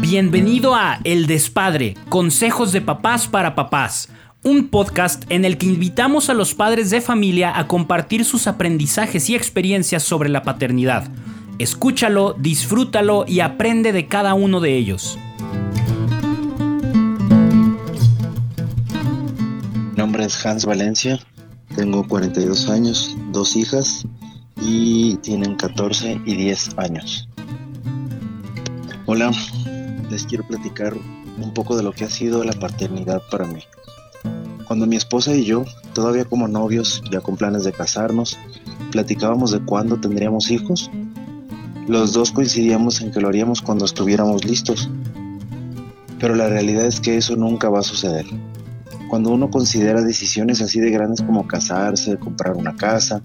Bienvenido a El Despadre, Consejos de Papás para Papás, un podcast en el que invitamos a los padres de familia a compartir sus aprendizajes y experiencias sobre la paternidad. Escúchalo, disfrútalo y aprende de cada uno de ellos. Nombre es Hans Valencia, tengo 42 años, dos hijas y tienen 14 y 10 años. Hola, les quiero platicar un poco de lo que ha sido la paternidad para mí. Cuando mi esposa y yo, todavía como novios, ya con planes de casarnos, platicábamos de cuándo tendríamos hijos, los dos coincidíamos en que lo haríamos cuando estuviéramos listos. Pero la realidad es que eso nunca va a suceder. Cuando uno considera decisiones así de grandes como casarse, comprar una casa,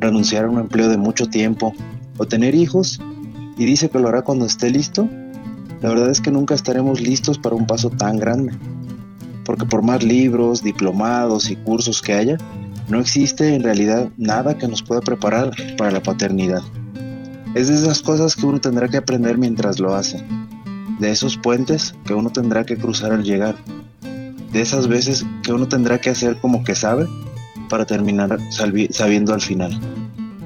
renunciar a un empleo de mucho tiempo o tener hijos, y dice que lo hará cuando esté listo, la verdad es que nunca estaremos listos para un paso tan grande. Porque por más libros, diplomados y cursos que haya, no existe en realidad nada que nos pueda preparar para la paternidad. Es de esas cosas que uno tendrá que aprender mientras lo hace. De esos puentes que uno tendrá que cruzar al llegar. De esas veces que uno tendrá que hacer como que sabe para terminar sabiendo al final.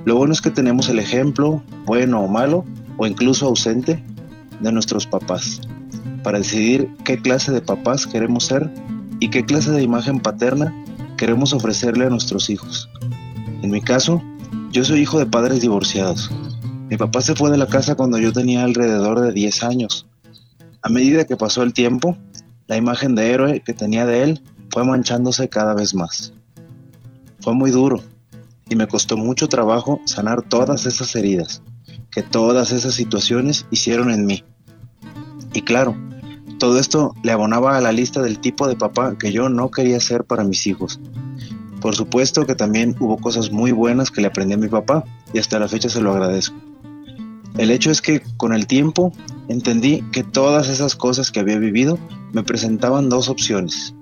Lo bueno es que tenemos el ejemplo, bueno o malo, o incluso ausente, de nuestros papás, para decidir qué clase de papás queremos ser y qué clase de imagen paterna queremos ofrecerle a nuestros hijos. En mi caso, yo soy hijo de padres divorciados. Mi papá se fue de la casa cuando yo tenía alrededor de 10 años. A medida que pasó el tiempo, la imagen de héroe que tenía de él fue manchándose cada vez más. Fue muy duro y me costó mucho trabajo sanar todas esas heridas que todas esas situaciones hicieron en mí. Y claro, todo esto le abonaba a la lista del tipo de papá que yo no quería ser para mis hijos. Por supuesto que también hubo cosas muy buenas que le aprendí a mi papá y hasta la fecha se lo agradezco. El hecho es que con el tiempo entendí que todas esas cosas que había vivido me presentaban dos opciones.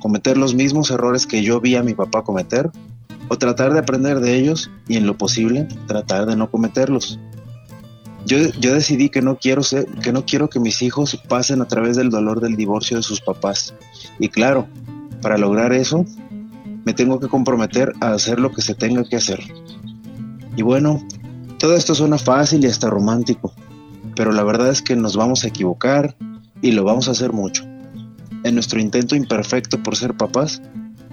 Cometer los mismos errores que yo vi a mi papá cometer o tratar de aprender de ellos y en lo posible tratar de no cometerlos. Yo, decidí que no quiero ser, que no quiero que mis hijos pasen a través del dolor del divorcio de sus papás. Y claro, para lograr eso, me tengo que comprometer a hacer lo que se tenga que hacer. Y bueno, todo esto suena fácil y hasta romántico, pero la verdad es que nos vamos a equivocar y lo vamos a hacer mucho. En nuestro intento imperfecto por ser papás,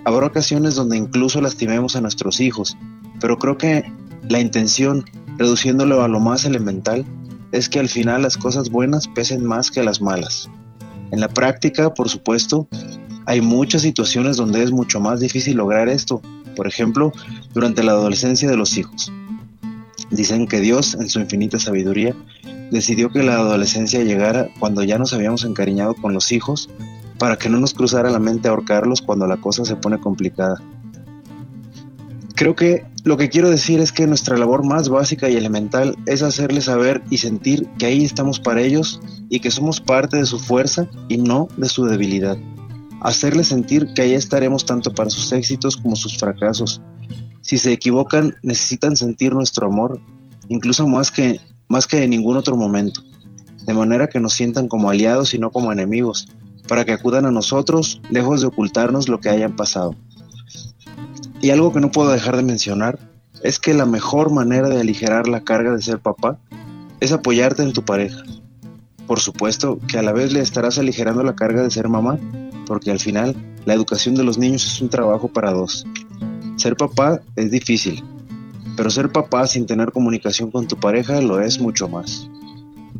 habrá ocasiones donde incluso lastimemos a nuestros hijos, pero creo que la intención reduciéndolo a lo más elemental, es que al final las cosas buenas pesen más que las malas. En la práctica, por supuesto, hay muchas situaciones donde es mucho más difícil lograr esto, por ejemplo, durante la adolescencia de los hijos. Dicen que Dios, en su infinita sabiduría, decidió que la adolescencia llegara cuando ya nos habíamos encariñado con los hijos, para que no nos cruzara la mente ahorcarlos cuando la cosa se pone complicada. Creo que lo que quiero decir es que nuestra labor más básica y elemental es hacerles saber y sentir que ahí estamos para ellos y que somos parte de su fuerza y no de su debilidad. Hacerles sentir que ahí estaremos tanto para sus éxitos como sus fracasos. Si se equivocan, necesitan sentir nuestro amor, incluso más que, más que en ningún otro momento, de manera que nos sientan como aliados y no como enemigos, para que acudan a nosotros, lejos de ocultarnos lo que hayan pasado. Y algo que no puedo dejar de mencionar es que la mejor manera de aligerar la carga de ser papá es apoyarte en tu pareja. Por supuesto que a la vez le estarás aligerando la carga de ser mamá, porque al final la educación de los niños es un trabajo para dos. Ser papá es difícil, pero ser papá sin tener comunicación con tu pareja lo es mucho más.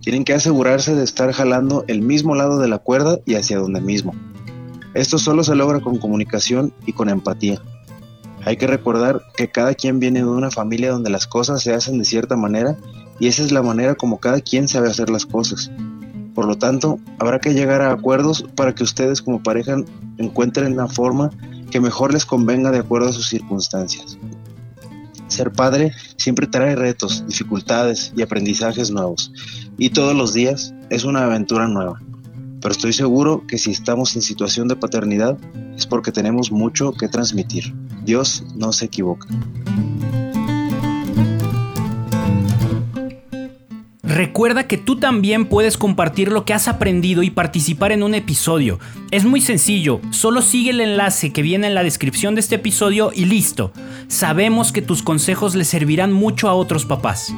Tienen que asegurarse de estar jalando el mismo lado de la cuerda y hacia donde mismo. Esto solo se logra con comunicación y con empatía. Hay que recordar que cada quien viene de una familia donde las cosas se hacen de cierta manera y esa es la manera como cada quien sabe hacer las cosas. Por lo tanto, habrá que llegar a acuerdos para que ustedes como pareja encuentren la forma que mejor les convenga de acuerdo a sus circunstancias. Ser padre siempre trae retos, dificultades y aprendizajes nuevos, y todos los días es una aventura nueva. pero estoy seguro que si estamos en situación de paternidad es porque tenemos mucho que transmitir. Dios no se equivoca. Recuerda que tú también puedes compartir lo que has aprendido y participar en un episodio. Es muy sencillo, solo sigue el enlace que viene en la descripción de este episodio y listo. Sabemos que tus consejos le servirán mucho a otros papás.